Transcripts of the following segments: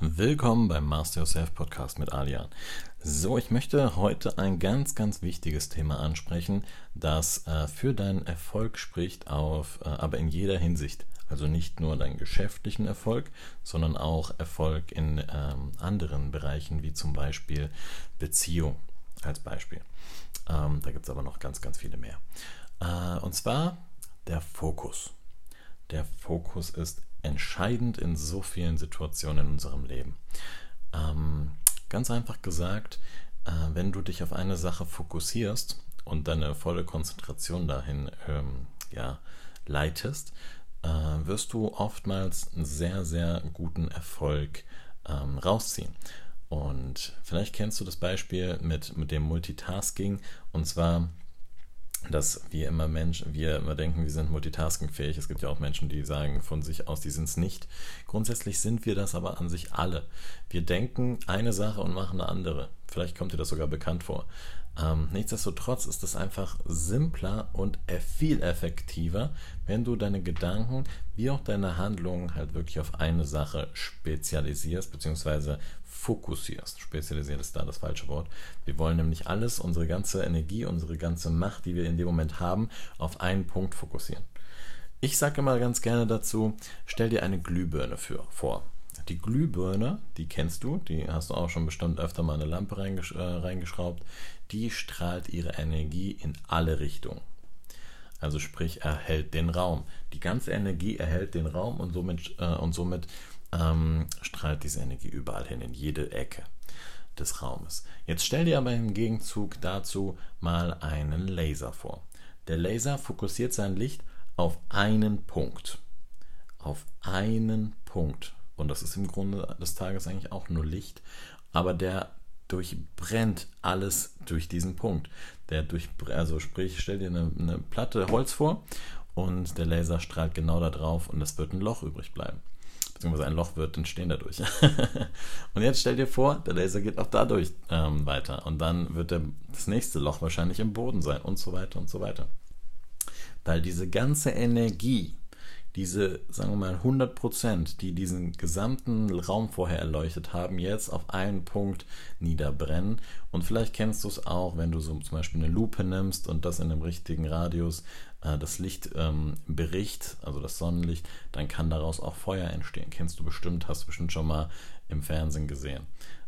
Willkommen beim Master Yourself Podcast mit Alian. So, ich möchte heute ein ganz, ganz wichtiges Thema ansprechen, das äh, für deinen Erfolg spricht, auf, äh, aber in jeder Hinsicht. Also nicht nur deinen geschäftlichen Erfolg, sondern auch Erfolg in ähm, anderen Bereichen, wie zum Beispiel Beziehung als Beispiel. Ähm, da gibt es aber noch ganz, ganz viele mehr. Äh, und zwar der Fokus. Der Fokus ist entscheidend in so vielen Situationen in unserem Leben. Ähm, ganz einfach gesagt, äh, wenn du dich auf eine Sache fokussierst und deine volle Konzentration dahin ähm, ja, leitest, äh, wirst du oftmals einen sehr, sehr guten Erfolg ähm, rausziehen. Und vielleicht kennst du das Beispiel mit, mit dem Multitasking. Und zwar dass wir immer Menschen, wir immer denken, wir sind multitaskingfähig. Es gibt ja auch Menschen, die sagen von sich aus, die sind es nicht. Grundsätzlich sind wir das aber an sich alle. Wir denken eine Sache und machen eine andere. Vielleicht kommt dir das sogar bekannt vor. Ähm, nichtsdestotrotz ist es einfach simpler und viel effektiver, wenn du deine Gedanken wie auch deine Handlungen halt wirklich auf eine Sache spezialisierst bzw. fokussierst. Spezialisiert ist da das falsche Wort. Wir wollen nämlich alles, unsere ganze Energie, unsere ganze Macht, die wir in dem Moment haben, auf einen Punkt fokussieren. Ich sage immer ganz gerne dazu, stell dir eine Glühbirne für, vor. Die Glühbirne, die kennst du, die hast du auch schon bestimmt öfter mal eine Lampe reingesch äh, reingeschraubt, die strahlt ihre Energie in alle Richtungen. Also sprich, erhält den Raum. Die ganze Energie erhält den Raum und somit, äh, und somit ähm, strahlt diese Energie überall hin, in jede Ecke des Raumes. Jetzt stell dir aber im Gegenzug dazu mal einen Laser vor. Der Laser fokussiert sein Licht auf einen Punkt. Auf einen Punkt. Und das ist im Grunde des Tages eigentlich auch nur Licht. Aber der durchbrennt alles durch diesen Punkt. Der durch, also sprich, stell dir eine, eine Platte Holz vor und der Laser strahlt genau da drauf und es wird ein Loch übrig bleiben. Beziehungsweise ein Loch wird entstehen dadurch. und jetzt stell dir vor, der Laser geht auch dadurch ähm, weiter und dann wird der, das nächste Loch wahrscheinlich im Boden sein und so weiter und so weiter. Weil diese ganze Energie, diese, sagen wir mal, 100 Prozent, die diesen gesamten Raum vorher erleuchtet haben, jetzt auf einen Punkt niederbrennen. Und vielleicht kennst du es auch, wenn du so zum Beispiel eine Lupe nimmst und das in einem richtigen Radius äh, das Licht ähm, bericht, also das Sonnenlicht, dann kann daraus auch Feuer entstehen. Kennst du bestimmt, hast du bestimmt schon mal im Fernsehen gesehen.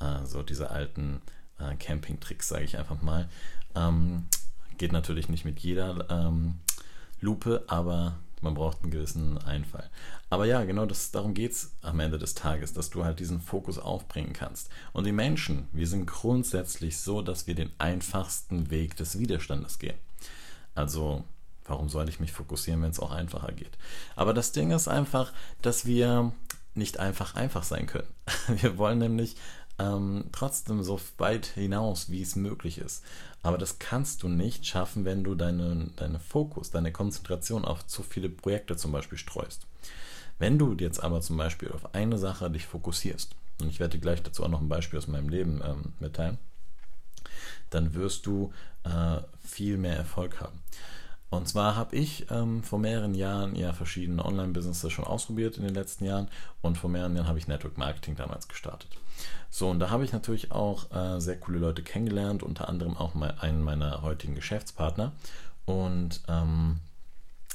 Äh, so diese alten äh, Camping-Tricks, sage ich einfach mal. Ähm, geht natürlich nicht mit jeder ähm, Lupe, aber man braucht einen gewissen Einfall. Aber ja, genau das, darum geht es am Ende des Tages, dass du halt diesen Fokus aufbringen kannst. Und die Menschen, wir sind grundsätzlich so, dass wir den einfachsten Weg des Widerstandes gehen. Also, warum soll ich mich fokussieren, wenn es auch einfacher geht? Aber das Ding ist einfach, dass wir nicht einfach einfach sein können. Wir wollen nämlich ähm, trotzdem so weit hinaus, wie es möglich ist. Aber das kannst du nicht schaffen, wenn du deinen deine Fokus, deine Konzentration auf zu viele Projekte zum Beispiel streust. Wenn du jetzt aber zum Beispiel auf eine Sache dich fokussierst, und ich werde dir gleich dazu auch noch ein Beispiel aus meinem Leben ähm, mitteilen, dann wirst du äh, viel mehr Erfolg haben. Und zwar habe ich ähm, vor mehreren Jahren ja verschiedene Online-Businesses schon ausprobiert in den letzten Jahren und vor mehreren Jahren habe ich Network Marketing damals gestartet. So, und da habe ich natürlich auch äh, sehr coole Leute kennengelernt, unter anderem auch mal einen meiner heutigen Geschäftspartner. Und ähm,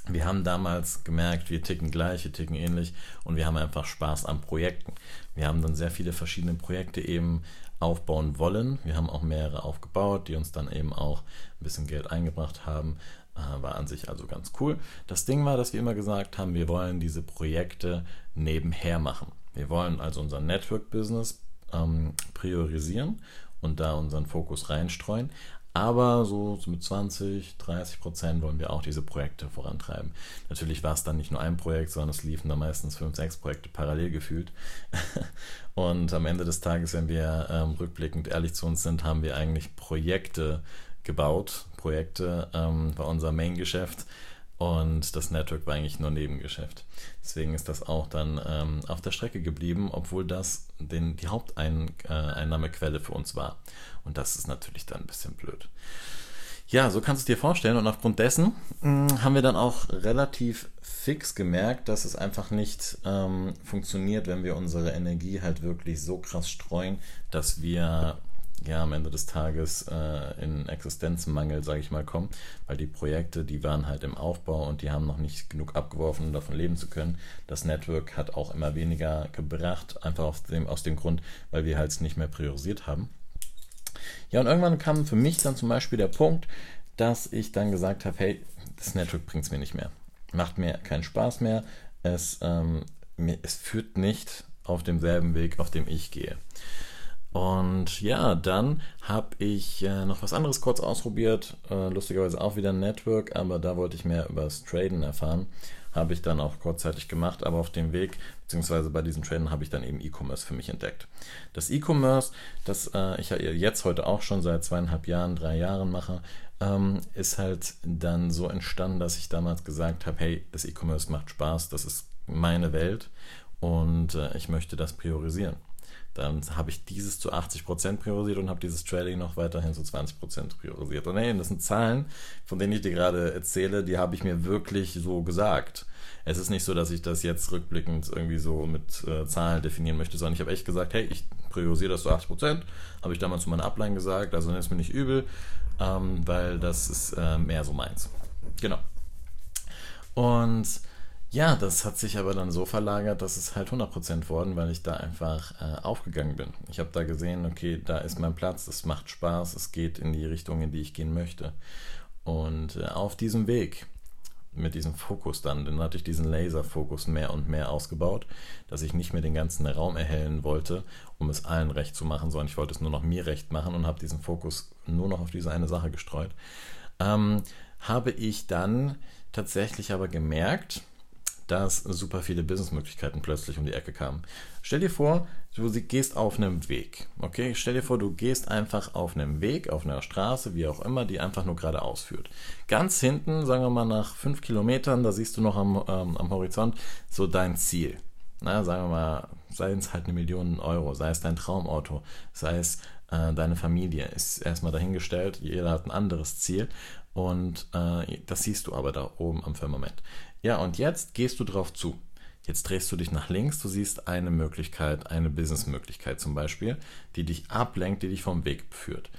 wir haben damals gemerkt, wir ticken gleich, wir ticken ähnlich und wir haben einfach Spaß an Projekten. Wir haben dann sehr viele verschiedene Projekte eben aufbauen wollen. Wir haben auch mehrere aufgebaut, die uns dann eben auch ein bisschen Geld eingebracht haben. Äh, war an sich also ganz cool. Das Ding war, dass wir immer gesagt haben, wir wollen diese Projekte nebenher machen. Wir wollen also unser Network-Business ähm, priorisieren und da unseren Fokus reinstreuen. Aber so, mit 20, 30 Prozent wollen wir auch diese Projekte vorantreiben. Natürlich war es dann nicht nur ein Projekt, sondern es liefen da meistens fünf, sechs Projekte parallel gefühlt. und am Ende des Tages, wenn wir ähm, rückblickend ehrlich zu uns sind, haben wir eigentlich Projekte gebaut, Projekte, ähm, war unser Main-Geschäft und das Network war eigentlich nur Nebengeschäft. Deswegen ist das auch dann ähm, auf der Strecke geblieben, obwohl das den, die Haupteinnahmequelle für uns war. Und das ist natürlich dann ein bisschen blöd. Ja, so kannst du es dir vorstellen. Und aufgrund dessen mh, hm, haben wir dann auch relativ fix gemerkt, dass es einfach nicht ähm, funktioniert, wenn wir unsere Energie halt wirklich so krass streuen, dass wir ja am Ende des Tages äh, in Existenzmangel, sage ich mal, kommen, weil die Projekte, die waren halt im Aufbau und die haben noch nicht genug abgeworfen, um davon leben zu können. Das Network hat auch immer weniger gebracht, einfach aus dem, aus dem Grund, weil wir halt es nicht mehr priorisiert haben. Ja, und irgendwann kam für mich dann zum Beispiel der Punkt, dass ich dann gesagt habe, hey, das Network bringt es mir nicht mehr. Macht mir keinen Spaß mehr. Es, ähm, mir, es führt nicht auf demselben Weg, auf dem ich gehe. Und ja, dann habe ich äh, noch was anderes kurz ausprobiert. Äh, lustigerweise auch wieder ein Network, aber da wollte ich mehr über das Traden erfahren. Habe ich dann auch kurzzeitig gemacht, aber auf dem Weg, beziehungsweise bei diesen Traden, habe ich dann eben E-Commerce für mich entdeckt. Das E-Commerce, das äh, ich ja jetzt heute auch schon seit zweieinhalb Jahren, drei Jahren mache, ähm, ist halt dann so entstanden, dass ich damals gesagt habe, hey, das E-Commerce macht Spaß, das ist meine Welt und äh, ich möchte das priorisieren. Dann habe ich dieses zu 80% priorisiert und habe dieses Trading noch weiterhin zu 20% priorisiert. Und hey, das sind Zahlen, von denen ich dir gerade erzähle, die habe ich mir wirklich so gesagt. Es ist nicht so, dass ich das jetzt rückblickend irgendwie so mit äh, Zahlen definieren möchte, sondern ich habe echt gesagt, hey, ich priorisiere das zu 80%, habe ich damals zu meiner Upline gesagt, also ist mir nicht übel, ähm, weil das ist äh, mehr so meins. Genau. Und ja, das hat sich aber dann so verlagert, dass es halt 100% worden, weil ich da einfach äh, aufgegangen bin. Ich habe da gesehen, okay, da ist mein Platz, es macht Spaß, es geht in die Richtung, in die ich gehen möchte. Und äh, auf diesem Weg, mit diesem Fokus dann, dann hatte ich diesen Laserfokus mehr und mehr ausgebaut, dass ich nicht mehr den ganzen Raum erhellen wollte, um es allen recht zu machen, sondern ich wollte es nur noch mir recht machen und habe diesen Fokus nur noch auf diese eine Sache gestreut. Ähm, habe ich dann tatsächlich aber gemerkt, dass super viele Businessmöglichkeiten plötzlich um die Ecke kamen. Stell dir vor, du gehst auf einem Weg. Okay, stell dir vor, du gehst einfach auf einem Weg, auf einer Straße, wie auch immer, die einfach nur geradeaus führt. Ganz hinten, sagen wir mal nach fünf Kilometern, da siehst du noch am, ähm, am Horizont so dein Ziel. Na, sagen wir mal, sei es halt eine Million Euro, sei es dein Traumauto, sei es äh, deine Familie, ist erstmal dahingestellt, jeder hat ein anderes Ziel und äh, das siehst du aber da oben am Firmament. Ja, und jetzt gehst du drauf zu. Jetzt drehst du dich nach links, du siehst eine Möglichkeit, eine Businessmöglichkeit zum Beispiel, die dich ablenkt, die dich vom Weg führt.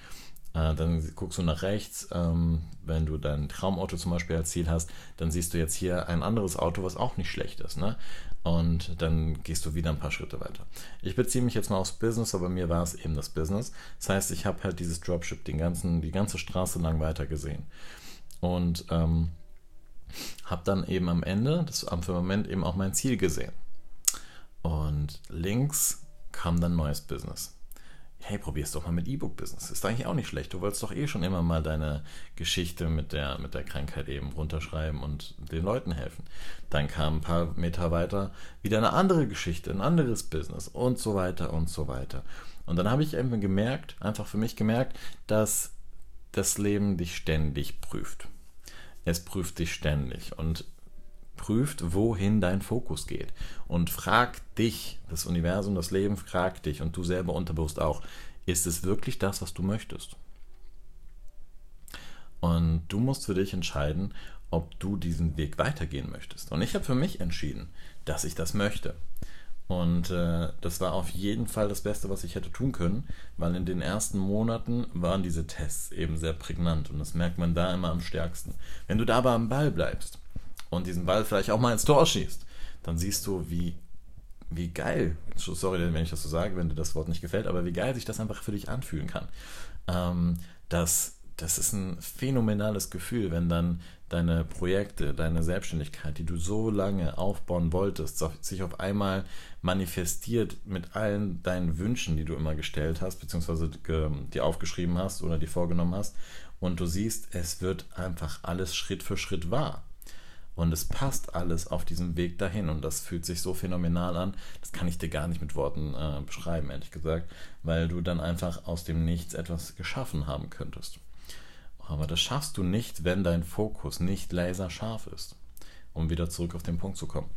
Äh, dann guckst du nach rechts, ähm, wenn du dein Traumauto zum Beispiel als Ziel hast, dann siehst du jetzt hier ein anderes Auto, was auch nicht schlecht ist. Ne? Und dann gehst du wieder ein paar Schritte weiter. Ich beziehe mich jetzt mal aufs Business, aber mir war es eben das Business. Das heißt, ich habe halt dieses Dropship den ganzen, die ganze Straße lang weiter gesehen. Und ähm, habe dann eben am Ende, das am Moment eben auch mein Ziel gesehen. Und links kam dann neues Business. Hey, probier's doch mal mit E-Book-Business. Ist eigentlich auch nicht schlecht. Du wolltest doch eh schon immer mal deine Geschichte mit der, mit der Krankheit eben runterschreiben und den Leuten helfen. Dann kam ein paar Meter weiter wieder eine andere Geschichte, ein anderes Business und so weiter und so weiter. Und dann habe ich eben gemerkt, einfach für mich gemerkt, dass das Leben dich ständig prüft. Es prüft dich ständig und prüft, wohin dein Fokus geht. Und fragt dich, das Universum, das Leben fragt dich und du selber unterbewusst auch, ist es wirklich das, was du möchtest? Und du musst für dich entscheiden, ob du diesen Weg weitergehen möchtest. Und ich habe für mich entschieden, dass ich das möchte. Und äh, das war auf jeden Fall das Beste, was ich hätte tun können, weil in den ersten Monaten waren diese Tests eben sehr prägnant und das merkt man da immer am stärksten. Wenn du da aber am Ball bleibst und diesen Ball vielleicht auch mal ins Tor schießt, dann siehst du, wie, wie geil, sorry, wenn ich das so sage, wenn dir das Wort nicht gefällt, aber wie geil sich das einfach für dich anfühlen kann. Ähm, dass das ist ein phänomenales Gefühl, wenn dann deine Projekte, deine Selbstständigkeit, die du so lange aufbauen wolltest, sich auf einmal manifestiert mit allen deinen Wünschen, die du immer gestellt hast, beziehungsweise dir aufgeschrieben hast oder dir vorgenommen hast. Und du siehst, es wird einfach alles Schritt für Schritt wahr. Und es passt alles auf diesem Weg dahin. Und das fühlt sich so phänomenal an. Das kann ich dir gar nicht mit Worten äh, beschreiben, ehrlich gesagt. Weil du dann einfach aus dem Nichts etwas geschaffen haben könntest. Aber das schaffst du nicht, wenn dein Fokus nicht laserscharf ist, um wieder zurück auf den Punkt zu kommen.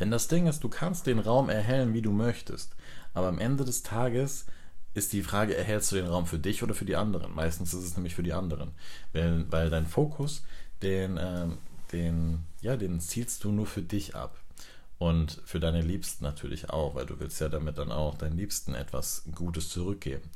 Denn das Ding ist, du kannst den Raum erhellen, wie du möchtest, aber am Ende des Tages ist die Frage, erhältst du den Raum für dich oder für die anderen? Meistens ist es nämlich für die anderen. Weil, weil dein Fokus, den, ähm, den, ja, den zielst du nur für dich ab. Und für deine Liebsten natürlich auch, weil du willst ja damit dann auch deinen Liebsten etwas Gutes zurückgeben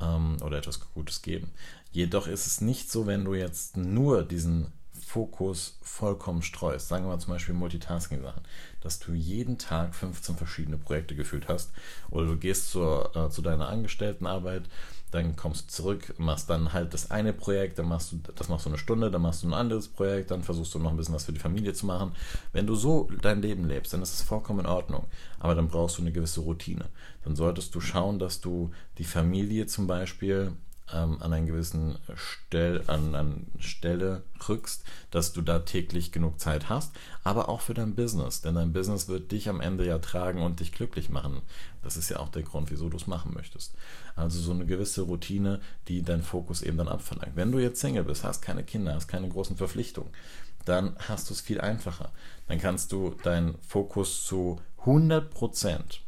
ähm, oder etwas Gutes geben. Jedoch ist es nicht so, wenn du jetzt nur diesen Fokus vollkommen streust, sagen wir zum Beispiel Multitasking-Sachen, dass du jeden Tag 15 verschiedene Projekte gefühlt hast oder du gehst zur, äh, zu deiner Angestelltenarbeit, dann kommst du zurück, machst dann halt das eine Projekt, dann machst du, das machst du eine Stunde, dann machst du ein anderes Projekt, dann versuchst du noch ein bisschen was für die Familie zu machen. Wenn du so dein Leben lebst, dann ist es vollkommen in Ordnung. Aber dann brauchst du eine gewisse Routine. Dann solltest du schauen, dass du die Familie zum Beispiel ähm, an einen gewissen Stell, an, an Stelle rückst, dass du da täglich genug Zeit hast, aber auch für dein Business, denn dein Business wird dich am Ende ja tragen und dich glücklich machen. Das ist ja auch der Grund, wieso du es machen möchtest. Also so eine gewisse Routine, die deinen Fokus eben dann abverlangt. Wenn du jetzt Single bist, hast keine Kinder, hast keine großen Verpflichtungen, dann hast du es viel einfacher. Dann kannst du deinen Fokus zu 100%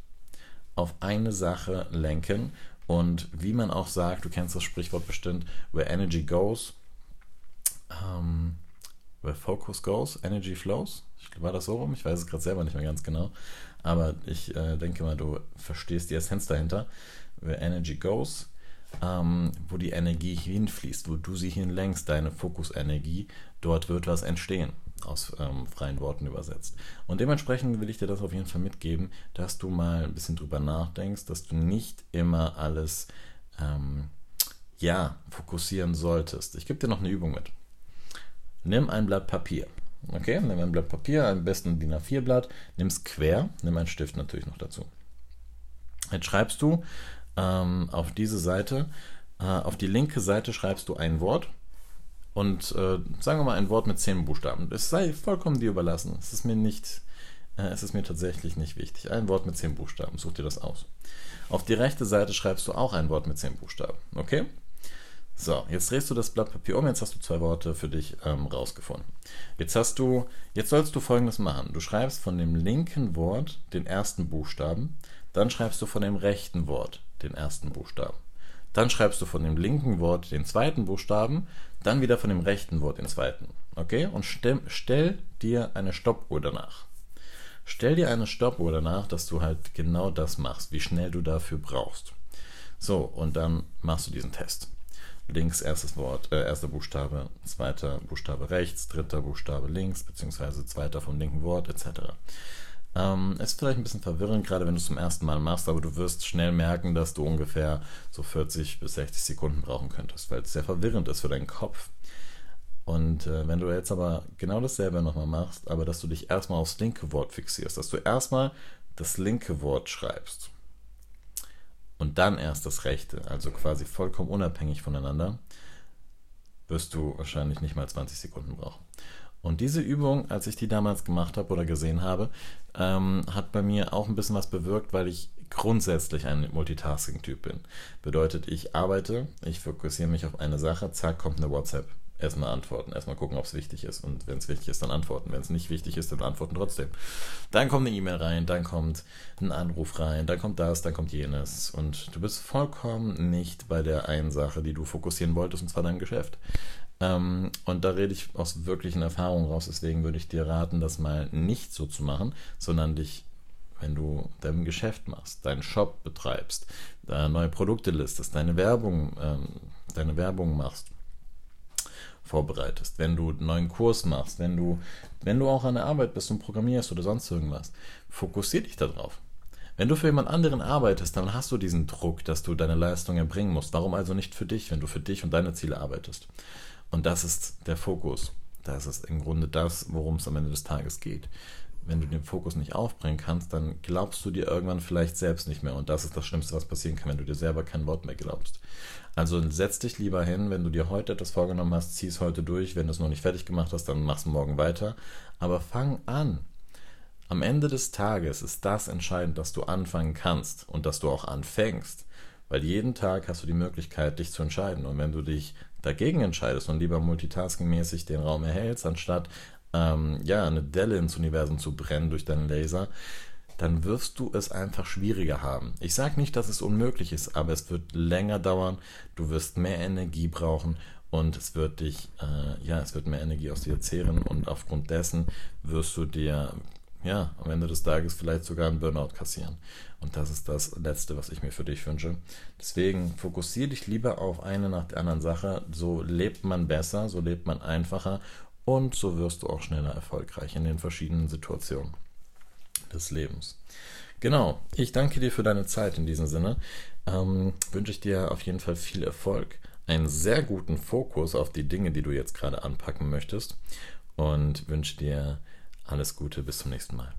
auf eine Sache lenken und wie man auch sagt, du kennst das Sprichwort bestimmt, where energy goes, um, where focus goes, energy flows. War das so rum? Ich weiß es gerade selber nicht mehr ganz genau. Aber ich äh, denke mal, du verstehst die Essenz dahinter. Where energy goes, ähm, wo die Energie hinfließt, wo du sie hinlenkst, deine Fokusenergie, dort wird was entstehen aus ähm, freien Worten übersetzt. Und dementsprechend will ich dir das auf jeden Fall mitgeben, dass du mal ein bisschen drüber nachdenkst, dass du nicht immer alles ähm, ja fokussieren solltest. Ich gebe dir noch eine Übung mit. Nimm ein Blatt Papier. Okay, nimm ein Blatt Papier, am besten ein DIN A4-Blatt, nimm es quer, nimm einen Stift natürlich noch dazu. Jetzt schreibst du ähm, auf diese Seite, äh, auf die linke Seite schreibst du ein Wort und äh, sagen wir mal ein Wort mit zehn Buchstaben. Es sei vollkommen dir überlassen. Es ist mir nicht, äh, es ist mir tatsächlich nicht wichtig. Ein Wort mit zehn Buchstaben. Such dir das aus. Auf die rechte Seite schreibst du auch ein Wort mit zehn Buchstaben. Okay? So, jetzt drehst du das Blatt Papier um, jetzt hast du zwei Worte für dich ähm, rausgefunden. Jetzt hast du, jetzt sollst du folgendes machen. Du schreibst von dem linken Wort den ersten Buchstaben, dann schreibst du von dem rechten Wort den ersten Buchstaben. Dann schreibst du von dem linken Wort den zweiten Buchstaben, dann wieder von dem rechten Wort den zweiten. Okay? Und stell, stell dir eine Stoppuhr danach. Stell dir eine Stoppuhr danach, dass du halt genau das machst, wie schnell du dafür brauchst. So, und dann machst du diesen Test. Links erstes Wort, äh, erster Buchstabe, zweiter Buchstabe rechts, dritter Buchstabe links, beziehungsweise zweiter vom linken Wort, etc. Ähm, ist vielleicht ein bisschen verwirrend, gerade wenn du es zum ersten Mal machst, aber du wirst schnell merken, dass du ungefähr so 40 bis 60 Sekunden brauchen könntest, weil es sehr verwirrend ist für deinen Kopf. Und äh, wenn du jetzt aber genau dasselbe nochmal machst, aber dass du dich erstmal aufs linke Wort fixierst, dass du erstmal das linke Wort schreibst und dann erst das rechte, also quasi vollkommen unabhängig voneinander, wirst du wahrscheinlich nicht mal 20 Sekunden brauchen. Und diese Übung, als ich die damals gemacht habe oder gesehen habe, ähm, hat bei mir auch ein bisschen was bewirkt, weil ich grundsätzlich ein Multitasking-Typ bin. Bedeutet, ich arbeite, ich fokussiere mich auf eine Sache, zack, kommt eine WhatsApp. Erstmal antworten, erstmal gucken, ob es wichtig ist. Und wenn es wichtig ist, dann antworten. Wenn es nicht wichtig ist, dann antworten trotzdem. Dann kommt eine E-Mail rein, dann kommt ein Anruf rein, dann kommt das, dann kommt jenes. Und du bist vollkommen nicht bei der einen Sache, die du fokussieren wolltest, und zwar dein Geschäft. Ähm, und da rede ich aus wirklichen Erfahrungen raus. Deswegen würde ich dir raten, das mal nicht so zu machen, sondern dich, wenn du dein Geschäft machst, deinen Shop betreibst, neue Produkte listest, deine Werbung, ähm, deine Werbung machst, vorbereitest, wenn du einen neuen Kurs machst, wenn du, wenn du auch an der Arbeit bist und programmierst oder sonst irgendwas, fokussier dich darauf. Wenn du für jemand anderen arbeitest, dann hast du diesen Druck, dass du deine Leistung erbringen musst. Warum also nicht für dich, wenn du für dich und deine Ziele arbeitest? Und das ist der Fokus. Das ist im Grunde das, worum es am Ende des Tages geht. Wenn du den Fokus nicht aufbringen kannst, dann glaubst du dir irgendwann vielleicht selbst nicht mehr. Und das ist das Schlimmste, was passieren kann, wenn du dir selber kein Wort mehr glaubst. Also setz dich lieber hin, wenn du dir heute etwas vorgenommen hast, zieh es heute durch. Wenn du es noch nicht fertig gemacht hast, dann machst du morgen weiter. Aber fang an. Am Ende des Tages ist das entscheidend, dass du anfangen kannst und dass du auch anfängst. Weil jeden Tag hast du die Möglichkeit, dich zu entscheiden. Und wenn du dich dagegen entscheidest und lieber multitaskingmäßig den Raum erhältst, anstatt ähm, ja, eine Delle ins Universum zu brennen durch deinen Laser, dann wirst du es einfach schwieriger haben. Ich sage nicht, dass es unmöglich ist, aber es wird länger dauern, du wirst mehr Energie brauchen und es wird dich, äh, ja, es wird mehr Energie aus dir zehren und aufgrund dessen wirst du dir ja, am Ende des Tages vielleicht sogar einen Burnout kassieren. Und das ist das Letzte, was ich mir für dich wünsche. Deswegen fokussiere dich lieber auf eine nach der anderen Sache. So lebt man besser, so lebt man einfacher und so wirst du auch schneller erfolgreich in den verschiedenen Situationen des Lebens. Genau, ich danke dir für deine Zeit in diesem Sinne. Ähm, wünsche ich dir auf jeden Fall viel Erfolg, einen sehr guten Fokus auf die Dinge, die du jetzt gerade anpacken möchtest und wünsche dir alles Gute, bis zum nächsten Mal.